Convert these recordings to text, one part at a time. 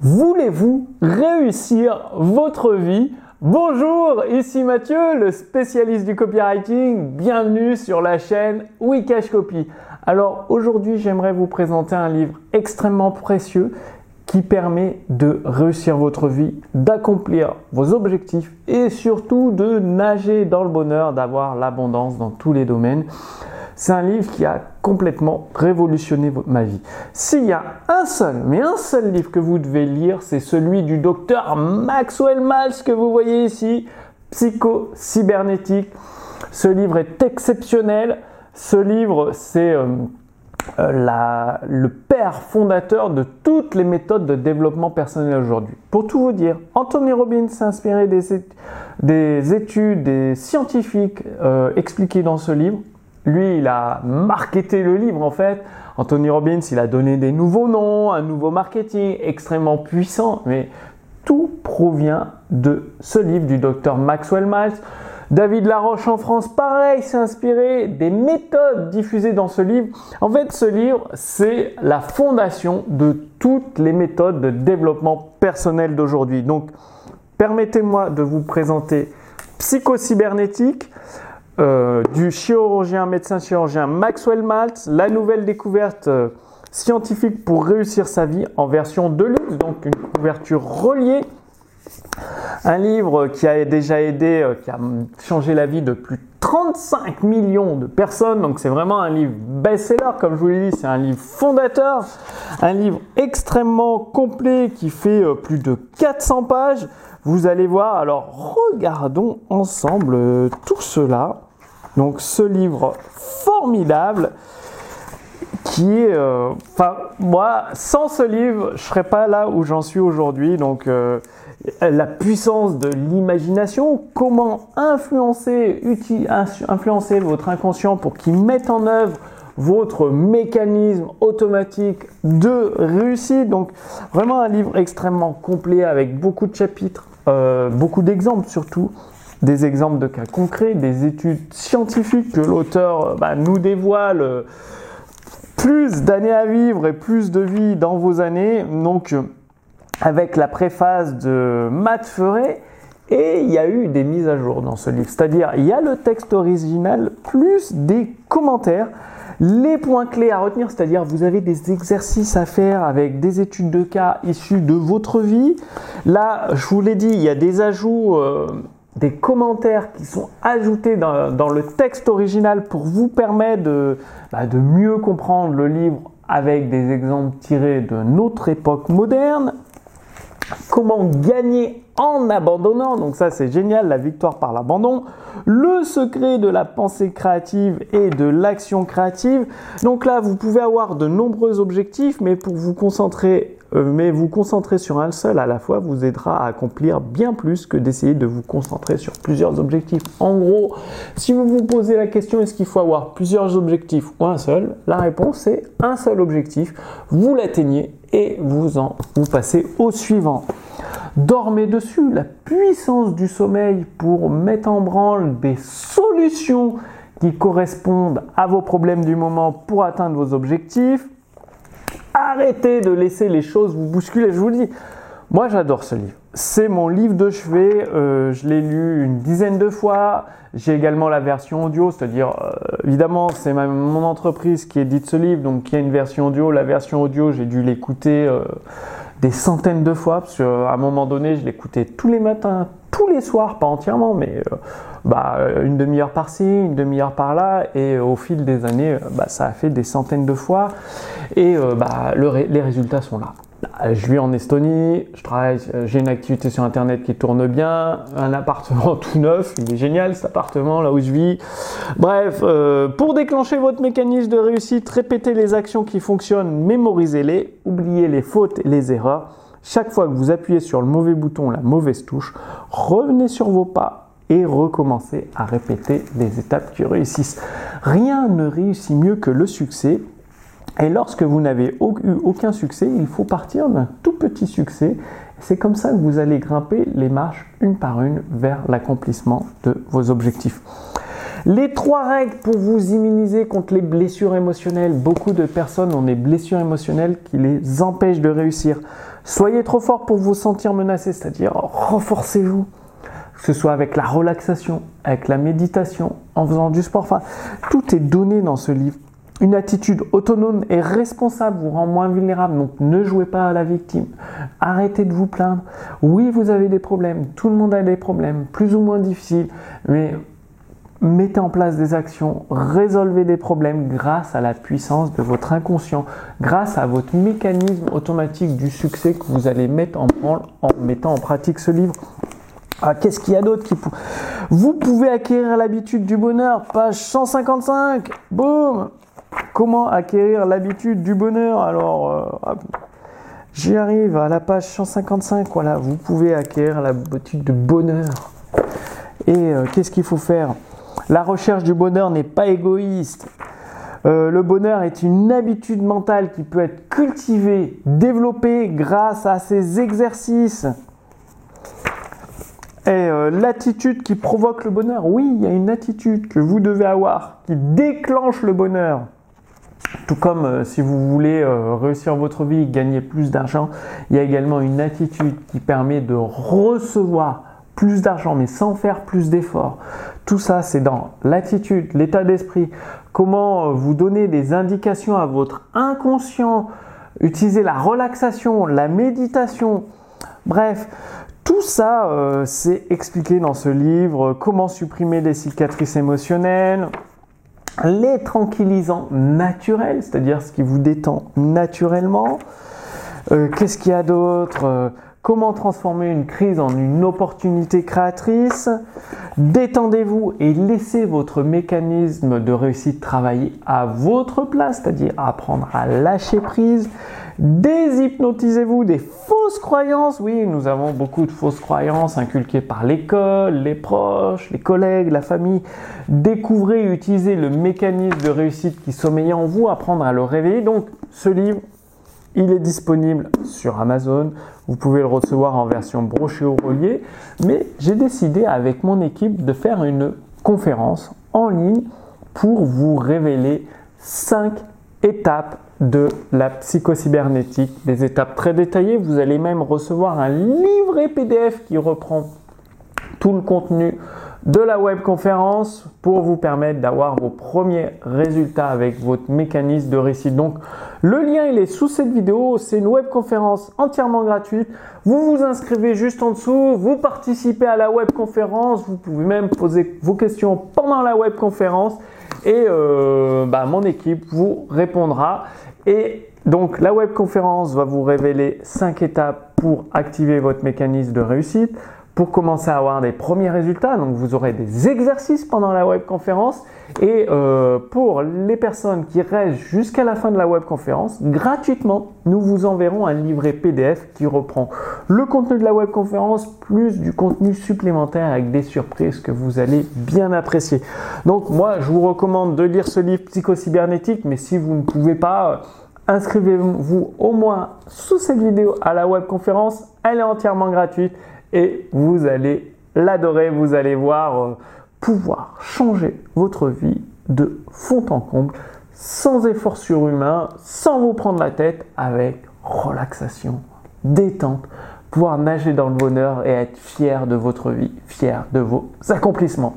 Voulez-vous réussir votre vie? Bonjour, ici Mathieu, le spécialiste du copywriting. Bienvenue sur la chaîne Wikash Copy. Alors aujourd'hui, j'aimerais vous présenter un livre extrêmement précieux qui permet de réussir votre vie, d'accomplir vos objectifs et surtout de nager dans le bonheur, d'avoir l'abondance dans tous les domaines. C'est un livre qui a complètement révolutionné ma vie. S'il y a un seul, mais un seul livre que vous devez lire, c'est celui du docteur Maxwell Maltz que vous voyez ici, Psycho-cybernétique. Ce livre est exceptionnel. Ce livre, c'est euh, euh, le père fondateur de toutes les méthodes de développement personnel aujourd'hui. Pour tout vous dire, Anthony Robbins s'est inspiré des, études, des scientifiques euh, expliquées dans ce livre. Lui, il a marketé le livre en fait. Anthony Robbins, il a donné des nouveaux noms, un nouveau marketing extrêmement puissant, mais tout provient de ce livre du docteur Maxwell Maltz. David Laroche en France, pareil, s'est inspiré des méthodes diffusées dans ce livre. En fait, ce livre, c'est la fondation de toutes les méthodes de développement personnel d'aujourd'hui. Donc, permettez-moi de vous présenter Psychocybernétique. Euh, du chirurgien, médecin chirurgien Maxwell Maltz, la nouvelle découverte euh, scientifique pour réussir sa vie en version de luxe, donc une couverture reliée. Un livre qui a déjà aidé, euh, qui a changé la vie de plus de 35 millions de personnes. Donc c'est vraiment un livre best-seller, comme je vous l'ai dit, c'est un livre fondateur, un livre extrêmement complet qui fait plus de 400 pages. Vous allez voir, alors regardons ensemble tout cela. Donc ce livre formidable qui est, euh, enfin moi, sans ce livre, je serais pas là où j'en suis aujourd'hui. Donc euh, la puissance de l'imagination, comment influencer, influencer votre inconscient pour qu'il mette en œuvre votre mécanisme automatique de réussite. Donc vraiment un livre extrêmement complet avec beaucoup de chapitres, euh, beaucoup d'exemples surtout des exemples de cas concrets, des études scientifiques que l'auteur euh, bah, nous dévoile. Euh, plus d'années à vivre et plus de vie dans vos années. Donc, euh, avec la préface de Matt Ferret, et il y a eu des mises à jour dans ce livre. C'est-à-dire, il y a le texte original plus des commentaires. Les points clés à retenir, c'est-à-dire vous avez des exercices à faire avec des études de cas issues de votre vie. Là, je vous l'ai dit, il y a des ajouts des commentaires qui sont ajoutés dans, le texte original pour vous permettre bah, de, mieux comprendre le livre avec des exemples tirés de notre époque moderne. Comment gagner en abandonnant, donc ça c'est génial, la victoire par l'abandon. Le secret de la pensée créative et de l'action créative. Donc là, vous pouvez avoir de nombreux objectifs, mais pour vous concentrer mais vous concentrer sur un seul à la fois vous aidera à accomplir bien plus que d'essayer de vous concentrer sur plusieurs objectifs. En gros, si vous vous posez la question est-ce qu'il faut avoir plusieurs objectifs ou un seul, la réponse est un seul objectif, vous l'atteignez et vous en vous passez au suivant. Dormez dessus, la puissance du sommeil pour mettre en branle des solutions qui correspondent à vos problèmes du moment pour atteindre vos objectifs Arrêtez de laisser les choses vous bousculer. Je vous dis, moi j'adore ce livre. C'est mon livre de chevet. Euh, je l'ai lu une dizaine de fois. J'ai également la version audio, c'est-à-dire, euh, évidemment, c'est mon entreprise qui édite ce livre, donc il y a une version audio. La version audio, j'ai dû l'écouter euh, des centaines de fois, parce qu'à un moment donné, je l'écoutais tous les matins, tous les soirs, pas entièrement, mais bah, une demi-heure par-ci, une demi-heure par-là, et au fil des années, bah, ça a fait des centaines de fois. Et euh, bah, les résultats sont là. Je vis en Estonie, je travaille, euh, j'ai une activité sur internet qui tourne bien, un appartement tout neuf, il est génial cet appartement là où je vis. Bref, euh, pour déclencher votre mécanisme de réussite, répétez les actions qui fonctionnent, mémorisez-les, oubliez les fautes et les erreurs. Chaque fois que vous appuyez sur le mauvais bouton, la mauvaise touche, revenez sur vos pas et recommencez à répéter les étapes qui réussissent. Rien ne réussit mieux que le succès et lorsque vous n'avez eu aucun succès, il faut partir d'un tout petit succès. C'est comme ça que vous allez grimper les marches une par une vers l'accomplissement de vos objectifs. Les trois règles pour vous immuniser contre les blessures émotionnelles. Beaucoup de personnes ont des blessures émotionnelles qui les empêchent de réussir. Soyez trop fort pour vous sentir menacé, c'est-à-dire renforcez-vous que ce soit avec la relaxation, avec la méditation, en faisant du sport. Tout est donné dans ce livre. Une attitude autonome et responsable vous rend moins vulnérable, donc ne jouez pas à la victime. Arrêtez de vous plaindre. Oui, vous avez des problèmes, tout le monde a des problèmes, plus ou moins difficiles, mais mettez en place des actions, résolvez des problèmes grâce à la puissance de votre inconscient, grâce à votre mécanisme automatique du succès que vous allez mettre en en mettant en pratique ce livre. Ah, qu'est-ce qu'il y a d'autre qui Vous pouvez acquérir l'habitude du bonheur, page 155. Boum Comment acquérir l'habitude du bonheur Alors, euh, j'y arrive à la page 155. Voilà, vous pouvez acquérir l'habitude du bonheur. Et euh, qu'est-ce qu'il faut faire? La recherche du bonheur n'est pas égoïste. Euh, le bonheur est une habitude mentale qui peut être cultivée, développée grâce à ces exercices. Et l'attitude qui provoque le bonheur, oui, il y a une attitude que vous devez avoir qui déclenche le bonheur. Tout comme euh, si vous voulez euh, réussir votre vie, gagner plus d'argent, il y a également une attitude qui permet de recevoir plus d'argent, mais sans faire plus d'efforts. Tout ça, c'est dans l'attitude, l'état d'esprit, comment vous donner des indications à votre inconscient, utiliser la relaxation, la méditation. Bref, tout ça, euh, c'est expliqué dans ce livre, comment supprimer les cicatrices émotionnelles, les tranquillisants naturels, c'est-à-dire ce qui vous détend naturellement. Euh, qu'est-ce qu'il y a d'autre euh, Comment transformer une crise en une opportunité créatrice Détendez-vous et laissez votre mécanisme de réussite travailler à votre place, c'est-à-dire apprendre à lâcher prise. Déshypnotisez-vous des fausses croyances. Oui, nous avons beaucoup de fausses croyances inculquées par l'école, les proches, les collègues, la famille. Découvrez et utilisez le mécanisme de réussite qui sommeille en vous, apprendre à le réveiller. Donc, ce livre, il est disponible sur Amazon. Vous pouvez le recevoir en version brochée ou reliée. Mais j'ai décidé avec mon équipe de faire une conférence en ligne pour vous révéler 5 étapes de la psychocybernétique, des étapes très détaillées. Vous allez même recevoir un livret PDF qui reprend tout le contenu de la webconférence pour vous permettre d'avoir vos premiers résultats avec votre mécanisme de récit. Donc le lien il est sous cette vidéo, c'est une webconférence entièrement gratuite. Vous vous inscrivez juste en dessous, vous participez à la webconférence, vous pouvez même poser vos questions pendant la webconférence et euh, bah, mon équipe vous répondra. Et donc la webconférence va vous révéler 5 étapes pour activer votre mécanisme de réussite, pour commencer à avoir des premiers résultats. Donc vous aurez des exercices pendant la webconférence et euh, pour les personnes qui restent jusqu'à la fin de la webconférence, gratuitement, nous vous enverrons un livret PDF qui reprend le contenu de la webconférence plus du contenu supplémentaire avec des surprises que vous allez bien apprécier. Donc moi, je vous recommande de lire ce livre psychocybernétique, mais si vous ne pouvez pas, inscrivez-vous au moins sous cette vidéo à la webconférence. Elle est entièrement gratuite et vous allez l'adorer, vous allez voir euh, pouvoir changer votre vie de fond en comble sans effort surhumain, sans vous prendre la tête, avec relaxation, détente, pouvoir nager dans le bonheur et être fier de votre vie, fier de vos accomplissements.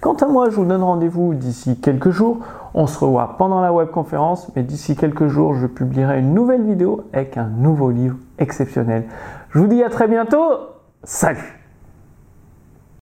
Quant à moi, je vous donne rendez-vous d'ici quelques jours. On se revoit pendant la webconférence, mais d'ici quelques jours, je publierai une nouvelle vidéo avec un nouveau livre exceptionnel. Je vous dis à très bientôt. Salut